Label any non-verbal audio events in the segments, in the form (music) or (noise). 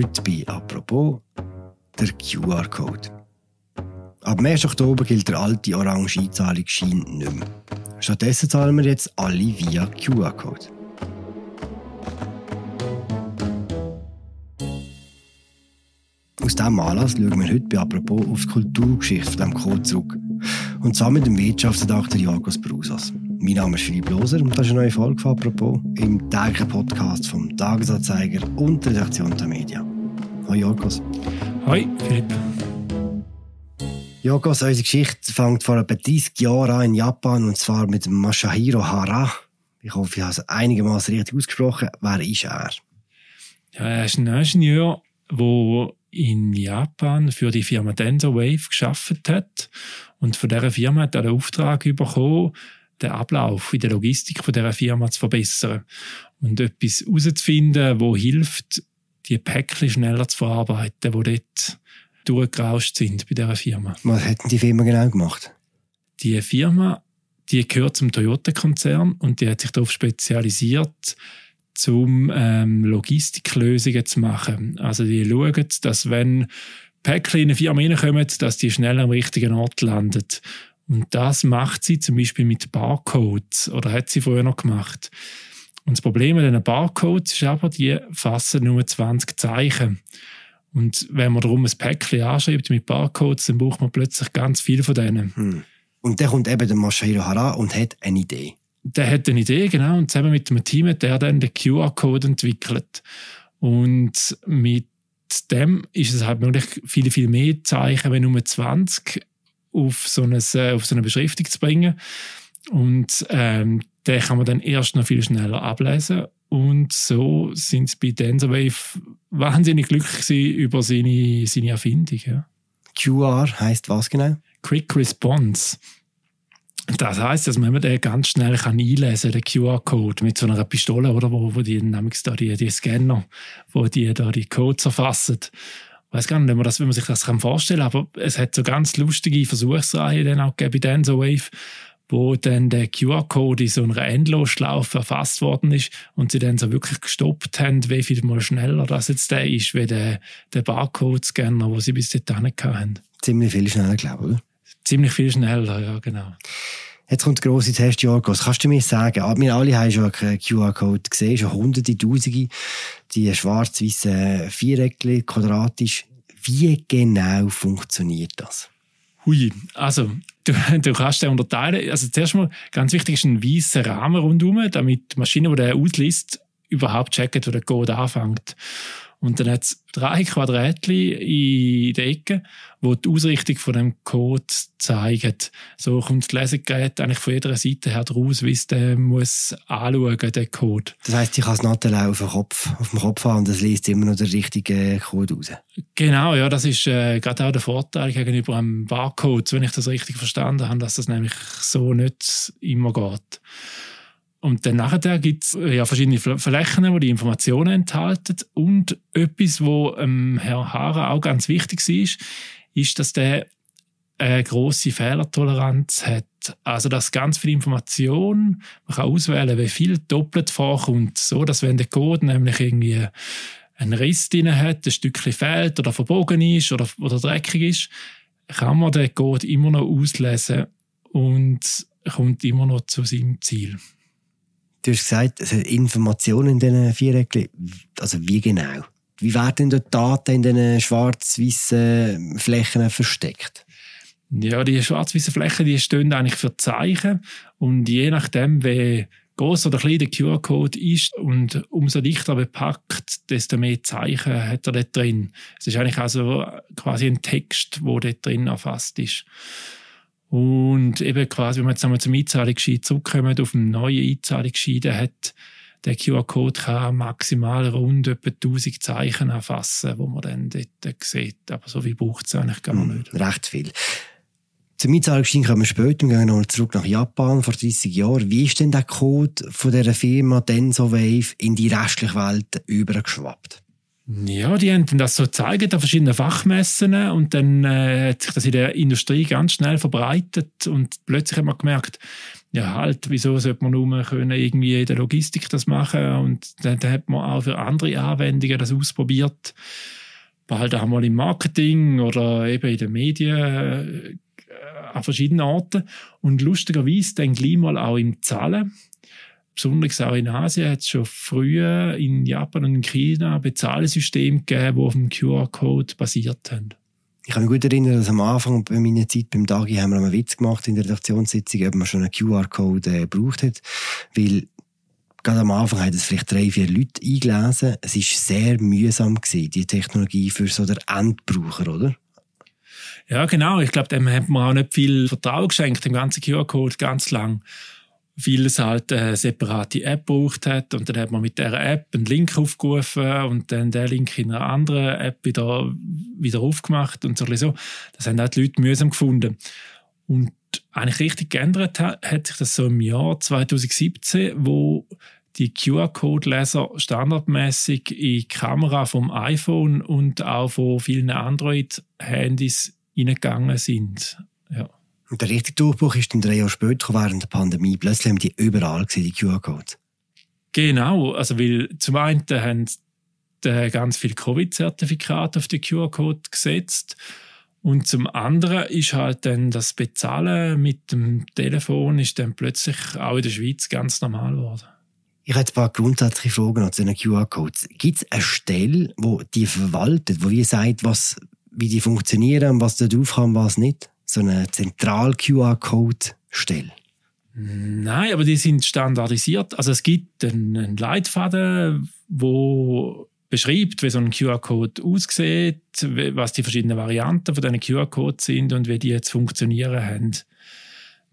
Heute bei «Apropos» der QR-Code. Ab dem 1. Oktober gilt der alte orange Einzahlungsschein nicht mehr. Stattdessen zahlen wir jetzt alle via QR-Code. Aus diesem Anlass schauen wir heute bei «Apropos» auf die Kulturgeschichte von diesem Code zurück. Und zwar mit dem Wirtschaftsredakteur Jorgos Brusas. Mein Name ist Philipp Loser und das ist eine neue Folge von «Apropos» im täglichen Podcast vom Tagesanzeiger und der Redaktion der Medien. Hallo Jorgos. Hoi Philipp. Jorgos, unsere Geschichte fängt vor etwa 30 Jahren an in Japan und zwar mit Masahiro Hara. Ich hoffe, ich habe es einigermaßen richtig ausgesprochen. Wer ist er? Ja, er ist ein Ingenieur, der in Japan für die Firma Wave geschafft hat und von dieser Firma hat er den Auftrag bekommen, den Ablauf in der Logistik von dieser Firma zu verbessern und etwas herauszufinden, wo hilft, die Päckchen schneller zu verarbeiten, die dort durchgerauscht sind bei dieser Firma. Was hat die Firma genau gemacht? Die Firma die gehört zum Toyota-Konzern und die hat sich darauf spezialisiert, um ähm, Logistiklösungen zu machen. Also die schauen, dass wenn Päckchen in eine Firma reinkommen, dass die schnell am richtigen Ort landen. Und das macht sie zum Beispiel mit Barcodes oder hat sie vorher noch gemacht. Und das Problem mit diesen Barcodes ist aber, die fassen nur 20 Zeichen. Und wenn man darum ein Päckchen anschreibt mit Barcodes, dann braucht man plötzlich ganz viel von denen. Hm. Und dann kommt eben der Masahiro Hara und hat eine Idee der hat eine Idee, genau, und zusammen mit einem Team hat er dann den QR-Code entwickelt. Und mit dem ist es halt möglich, viele, viel mehr Zeichen, wenn nur 20 auf so eine, äh, auf so eine Beschriftung zu bringen. Und ähm, den kann man dann erst noch viel schneller ablesen. Und so sind sie bei Denserwave wahnsinnig glücklich über seine, seine Erfindung. Ja. QR heißt was genau? Quick Response. Das heißt, dass man den ganz schnell kann einlesen kann, den QR-Code mit so einer Pistole, oder wo, wo die nämlich da die, die Scanner, wo die da die Codes erfassen. Ich weiß gar nicht, wenn man, das, wenn man sich das kann vorstellen kann, aber es hat so ganz lustige Versuchsreihen dann auch gegeben bei DensoWave, wo dann der QR-Code in so einer Endlosschlaufe erfasst worden ist und sie dann so wirklich gestoppt haben, wie viel mal schneller das jetzt der ist, wie der, der Barcode-Scanner, den sie bis dahin hatten. Ziemlich viel schneller, glaube ich, oder? Ziemlich viel schneller, ja, genau. Jetzt kommt der grosse Test, Jorgos. Kannst du mir sagen, ah, wir alle haben schon einen QR-Code gesehen, schon hunderte, tausende, die schwarz-weißen Viereckchen, quadratisch. Wie genau funktioniert das? Hui, also du, (laughs) du kannst den unterteilen. Also zuerst mal, ganz wichtig ist ein weißer Rahmen rundherum, damit die Maschine, die der ausliest, überhaupt checkt, wo der Code anfängt. Und dann hat es drei Quadrätchen in der Ecke, wo die Ausrichtung von dem Code zeigen. So kommt das Lesegerät eigentlich von jeder Seite her raus, wie es den muss anschauen, den Code. Das heisst, ich kann es Nattel auf dem Kopf, auf dem Kopf haben und es liest immer noch den richtigen Code raus. Genau, ja, das ist äh, gerade auch der Vorteil gegenüber einem Barcode, wenn ich das richtig verstanden habe, dass das nämlich so nicht immer geht. Und dann nachher gibt es äh, ja, verschiedene Flächen, die die Informationen enthalten. Und etwas, wo ähm, Herr Hara auch ganz wichtig ist, ist, dass der eine grosse Fehlertoleranz hat. Also, dass ganz viel Information, man kann auswählen, wie viel doppelt vorkommt, so dass wenn der Code nämlich irgendwie einen Riss drin hat, ein Stückchen fehlt oder verbogen ist oder, oder dreckig ist, kann man den Code immer noch auslesen und kommt immer noch zu seinem Ziel. Du hast gesagt, es hat Informationen in diesen Vierecken. Also wie genau? Wie werden die Daten in diesen schwarz-weißen Flächen versteckt? Ja, die schwarz-weißen Flächen, die stehen eigentlich für Zeichen. Und je nachdem, wie groß oder klein der QR-Code ist und umso dichter bepackt, desto mehr Zeichen hat er dort drin. Es ist eigentlich also quasi ein Text, wo dort drin erfasst ist. Und eben quasi, wenn wir jetzt einmal zum Einzahlungsschein zurückkommen, auf einen neuen Einzahlungsschein, der hat der QR-Code kann maximal rund etwa 1000 Zeichen erfassen, wo man dann dort sieht. Aber so viel braucht es eigentlich gar hm, nicht. recht viel. Zum Einzahlungsschein kommen wir später. Wir gehen noch zurück nach Japan vor 30 Jahren. Wie ist denn der Code von dieser Firma DensoWave in die restliche Welt übergeschwappt? Ja, die haben das so gezeigt an verschiedenen Fachmessen und dann äh, hat sich das in der Industrie ganz schnell verbreitet und plötzlich hat man gemerkt, ja halt, wieso sollte man nur können irgendwie in der Logistik das machen? Und dann, dann hat man auch für andere Anwendungen das ausprobiert, halt auch mal im Marketing oder eben in den Medien äh, an verschiedenen Orten. Und lustigerweise dann gleich mal auch im Zahlen besonders auch in Asien hat es schon früher in Japan und in China Bezahlsysteme gegeben, die auf dem QR-Code basiert haben. Ich kann mich gut erinnern, dass am Anfang bei meiner Zeit beim Dagi haben wir einen Witz gemacht in der Redaktionssitzung, ob man schon einen QR-Code äh, gebraucht hat, weil gerade am Anfang haben es vielleicht drei, vier Leute eingelesen. Es war sehr mühsam gewesen, die Technologie für so den Endbraucher, oder? Ja, genau. Ich glaube, dem hat man auch nicht viel Vertrauen geschenkt, dem ganzen QR-Code ganz lang weil es halt eine separate App gebraucht hat und dann hat man mit der App einen Link aufgerufen und dann der Link in einer anderen App wieder, wieder aufgemacht und so. Das haben auch die Leute mühsam gefunden. Und eigentlich richtig geändert hat, hat sich das so im Jahr 2017, wo die QR-Code-Leser standardmäßig in die Kamera vom iPhone und auch von vielen Android-Handys hineingegangen sind. Ja. Und der richtige Durchbruch ist dann drei Jahre später während der Pandemie. Plötzlich haben die überall gesehen, die QR-Codes. Genau, also weil zum einen haben die ganz viele Covid-Zertifikate auf die QR-Code gesetzt und zum anderen ist halt dann das Bezahlen mit dem Telefon ist dann plötzlich auch in der Schweiz ganz normal geworden. Ich habe ein paar grundsätzliche Fragen zu den QR-Codes. Gibt es eine Stelle, wo die verwaltet, wo wie sagt, was, wie die funktionieren, was da drauf kann, was nicht? So eine Zentral-QR-Code-Stelle? Nein, aber die sind standardisiert. Also es gibt einen Leitfaden, wo beschreibt, wie so ein QR-Code aussieht, was die verschiedenen Varianten von diesen QR-Codes sind und wie die jetzt funktionieren haben.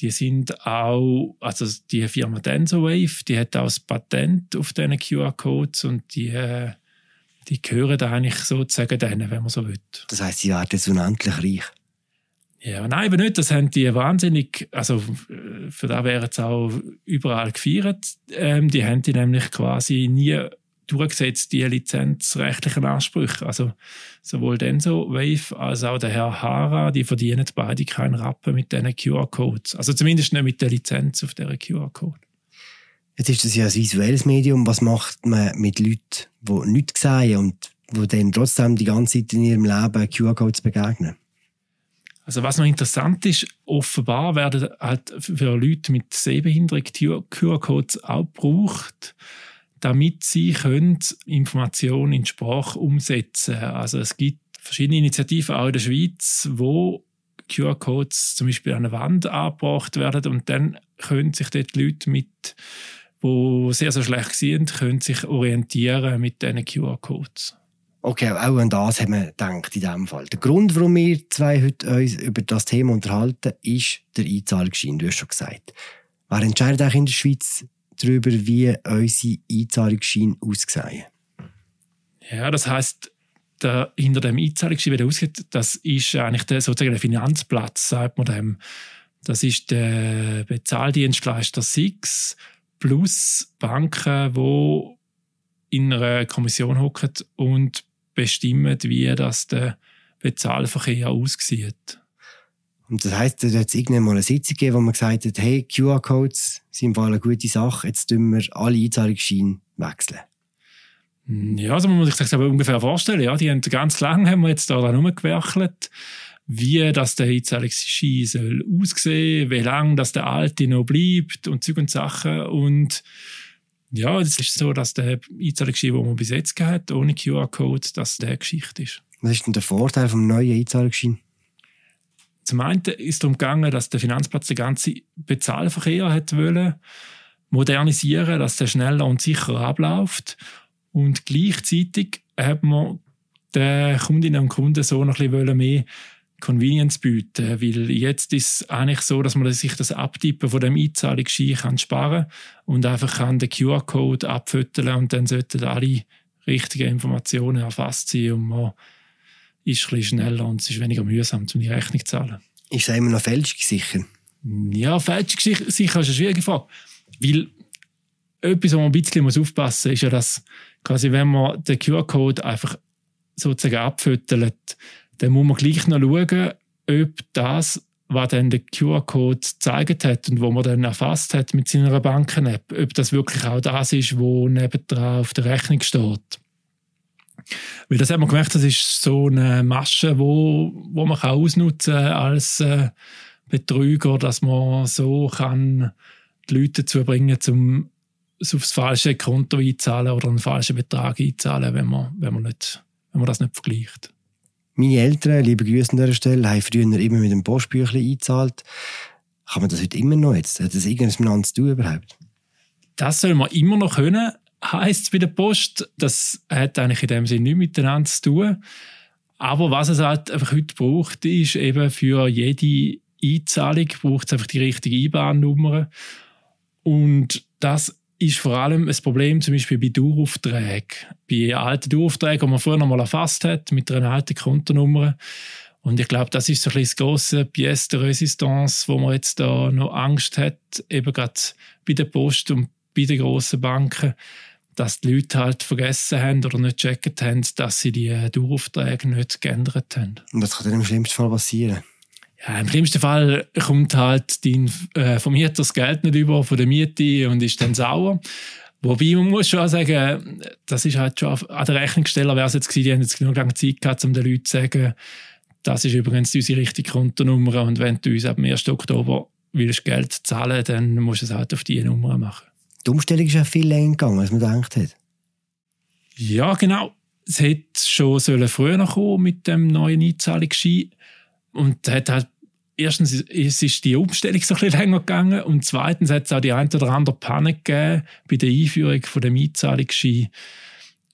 Die sind auch, also die Firma DensoWave, die hat auch das Patent auf diesen QR-Codes und die, die gehören eigentlich sozusagen denen, wenn man so will. Das heißt, sie werden unendlich reich? Ja, nein, eben nicht. Das haben die wahnsinnig, also für da wären sie auch überall gefeiert. Ähm, die haben die nämlich quasi nie durchgesetzt, die lizenzrechtlichen Ansprüche. Also sowohl Denso Wave als auch der Herr Hara, die verdienen beide keinen Rappen mit diesen QR-Codes. Also zumindest nicht mit der Lizenz auf dieser QR-Code. Jetzt ist das ja ein visuelles Medium. Was macht man mit Leuten, die nichts sehen und die dann trotzdem die ganze Zeit in ihrem Leben QR-Codes begegnen? Also was noch interessant ist, offenbar werden halt für Leute mit Sehbehinderung QR-Codes auch gebraucht, damit sie können Informationen in Sprache umsetzen können. Also es gibt verschiedene Initiativen auch in der Schweiz, wo QR-Codes zum Beispiel an der Wand angebracht werden und dann können sich dort Leute mit wo sehr, sehr schlecht sind, können sich orientieren mit diesen QR-Codes. Okay, auch an das haben wir gedacht in diesem Fall. Der Grund, warum wir zwei heute uns über das Thema unterhalten, ist der Einzahlungsschein, du hast schon gesagt. Wer entscheidet auch in der Schweiz darüber, wie unsere Einzahlungsschein aussehen? Ja, das heisst, der, hinter dem Einzahlungsschein, der aussieht, das ist eigentlich der, sozusagen der Finanzplatz, sagt man dem. Das ist der Bezahldienstleister SIX plus Banken, die in einer Kommission hocken und bestimmen, wie das der Bezahlverkehr aussieht. Und das heisst, da hat es irgendwann mal eine Sitzung gegeben, wo man gesagt hat, hey, QR-Codes sind eine gute Sache, jetzt tun wir alle Einzahlungsscheine wechseln. Ja, also man muss sich das ungefähr vorstellen. Ja, die haben ganz lange haben wir jetzt da rumgewerkelt, wie das der Einzahlungsschein soll aussehen, wie lange das der alte noch bleibt und Zeug und Sachen und ja, es ist so, dass der Einzahlungsschein, den man bis jetzt hat, ohne QR-Code, dass der Geschichte ist. Was ist denn der Vorteil vom neuen Einzahlungsschein? Zum einen ist es darum gegangen, dass der Finanzplatz den ganzen Bezahlverkehr hat wollen, modernisieren, dass der schneller und sicherer abläuft. Und gleichzeitig hat man den Kundinnen und Kunden so noch ein bisschen mehr Convenience bieten, weil jetzt ist es eigentlich so, dass man sich das Abtippen von dem Einzahlungsschein kann sparen und einfach kann den QR-Code abfütteln und dann sollten alle richtigen Informationen erfasst sein und man ist ein bisschen schneller und es ist weniger mühsam, um die Rechnung zu zahlen. Ist das immer noch fälschungssicher? Ja, fälschungssicher ist eine schwierige Frage, weil etwas, wo man ein bisschen aufpassen muss, ist ja, dass quasi, wenn man den QR-Code einfach sozusagen abfüttelt, dann muss man gleich noch schauen, ob das, was dann der QR-Code gezeigt hat und wo man dann erfasst hat mit seiner Banken-App, ob das wirklich auch das ist, wo nebendran auf der Rechnung steht. Weil das haben wir gemerkt, das ist so eine Masche, wo, wo man kann ausnutzen als äh, Betrüger, dass man so kann die Leute dazu bringen, um aufs falsche Konto einzahlen oder einen falschen Betrag einzahlen, wenn man, wenn man, nicht, wenn man das nicht vergleicht. Meine Eltern, liebe Grüße an dieser Stelle, haben früher immer mit dem Postbüchlein eingezahlt. Kann man das heute immer noch jetzt? Hat das irgendwas miteinander zu tun überhaupt? Das soll man immer noch können, heisst es bei der Post. Das hat eigentlich in dem Sinne nichts miteinander zu tun. Aber was es halt einfach heute braucht, ist eben für jede Einzahlung braucht es einfach die richtige IBAN-Nummer. Und das ist vor allem ein Problem zum Beispiel bei Daueraufträgen. Bei alten Daueraufträgen, die man früher noch mal erfasst hat, mit einer alten Kontonummer. Und ich glaube, das ist so ein bisschen das grosse Pièce de Résistance, wo man jetzt da noch Angst hat, eben gerade bei der Post und bei den grossen Banken, dass die Leute halt vergessen haben oder nicht gecheckt haben, dass sie die Daueraufträge nicht geändert haben. Und was kann denn im schlimmsten Fall passieren? Ja, Im schlimmsten Fall kommt halt dein äh, Vermieter das Geld nicht über von der Miete und ist dann sauer. Wobei man muss schon sagen, das ist halt schon an der Rechnungssteller wäre es jetzt gewesen, die haben jetzt genug lange Zeit gehabt, um den Leuten zu sagen, das ist übrigens unsere richtige Kontonummer und wenn du uns ab dem 1. Oktober willst Geld zahlen, dann musst du es halt auf diese Nummer machen. Die Umstellung ist ja viel länger gegangen, als man gedacht hat. Ja, genau. Es hätte schon früher noch kommen mit dem neuen Einzahlungsschein. Und hat halt, erstens es ist die Umstellung so ein bisschen länger gegangen und zweitens hat es auch die ein oder andere Panik gegeben bei der Einführung von dem Einzahlungsschein.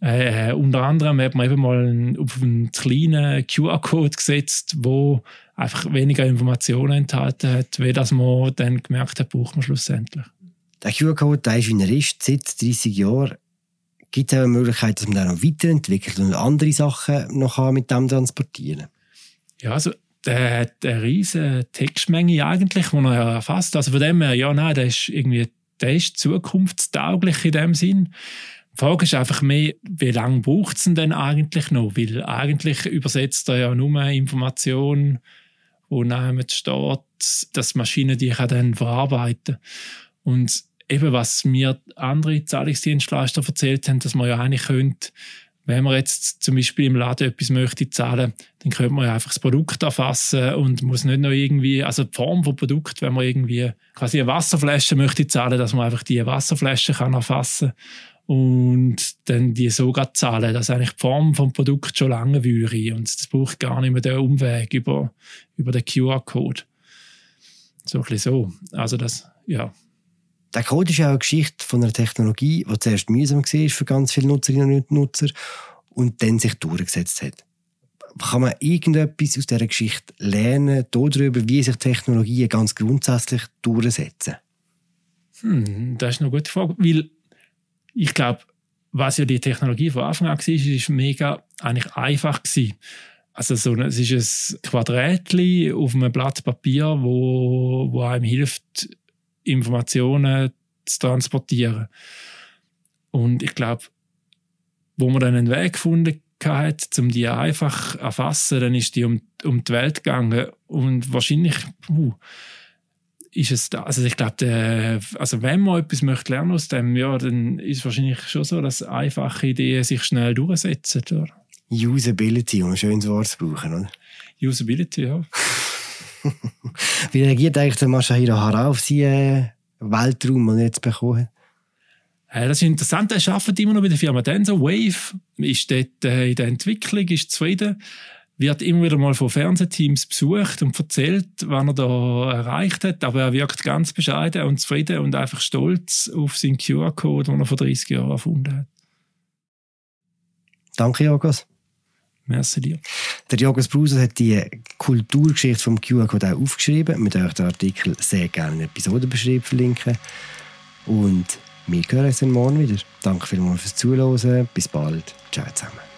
Äh, unter anderem hat man eben mal auf einen kleinen QR-Code gesetzt, wo einfach weniger Informationen enthalten hat, wie das man dann gemerkt hat, braucht man schlussendlich. Der QR-Code, der ist, wie er ist, seit 30 Jahren. Gibt es eine Möglichkeit, dass man den noch weiterentwickelt und andere Sachen noch mit dem transportieren kann? Ja, also der hat eine riesige Textmenge eigentlich, die er erfasst. Also von dem her, ja, nein, der ist irgendwie, der ist zukunftstauglich in dem Sinn. Die Frage ist einfach mehr, wie lange braucht es denn eigentlich noch? Weil eigentlich übersetzt er ja nur Informationen, wo neben steht, dass Maschinen die kann dann verarbeiten Und eben, was mir andere Zahlungsdienstleister erzählt haben, dass man ja eigentlich könnte wenn man jetzt zum Beispiel im Laden etwas möchte zahlen, dann könnte man ja einfach das Produkt erfassen und muss nicht noch irgendwie, also die Form vom Produkt, wenn man irgendwie quasi eine Wasserflasche möchte zahlen, dass man einfach die Wasserflasche kann erfassen und dann die so zahlen, dass eigentlich die Form vom Produkt schon lange wäre und es braucht gar nicht mehr den Umweg über, über den QR-Code. So ein bisschen so. Also das, ja, der Code ist ja eine Geschichte von einer Technologie, die zuerst mühsam war für ganz viele Nutzerinnen und Nutzer und dann sich durchgesetzt hat. Kann man irgendetwas aus dieser Geschichte lernen, darüber, wie sich Technologien ganz grundsätzlich durchsetzen? Hm, das ist eine gute Frage, weil ich glaube, was ja die Technologie von Anfang an war, ist mega eigentlich einfach gewesen. Also so, es ist ein Quadrätchen auf einem Blatt Papier, wo, wo einem hilft, Informationen zu transportieren. Und ich glaube, wo man dann einen Weg gefunden hat, um die einfach zu erfassen, dann ist die um, um die Welt gegangen. Und wahrscheinlich, uh, ist es da, also ich glaube, also wenn man etwas möchte lernen aus dem, ja, dann ist es wahrscheinlich schon so, dass einfache Ideen sich schnell durchsetzen, oder? Usability, um ein schönes Wort zu brauchen, oder? Usability, ja. (laughs) (laughs) Wie reagiert eigentlich der Masahiro Hara auf seinen äh, Weltraum, den er jetzt bekommen hat? Äh, das ist interessant, er arbeitet immer noch bei der Firma Denso. Wave ist dort äh, in der Entwicklung, ist zufrieden, wird immer wieder mal von Fernsehteams besucht und erzählt, was er da erreicht hat. Aber er wirkt ganz bescheiden und zufrieden und einfach stolz auf seinen QR-Code, den er vor 30 Jahren erfunden hat. Danke, Jogos. Merci dir. Der Jogos Bruser hat die Kulturgeschichte vom QR-Code auch aufgeschrieben. Wir euch den Artikel sehr gerne in Episodenbeschrieb verlinken. Und wir hören uns morgen wieder. Danke vielmals fürs Zuhören. Bis bald. Ciao zusammen.